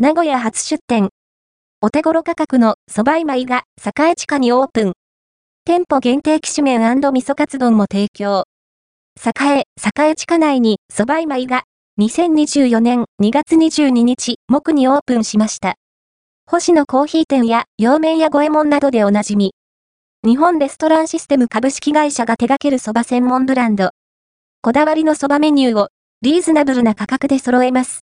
名古屋初出店。お手頃価格の蕎麦今井が栄地下にオープン。店舗限定機種麺味噌カツ丼も提供。栄、栄地下内に蕎麦今井が2024年2月22日、木にオープンしました。星野コーヒー店や洋麺や五右衛門などでおなじみ。日本レストランシステム株式会社が手掛ける蕎麦専門ブランド。こだわりの蕎麦メニューをリーズナブルな価格で揃えます。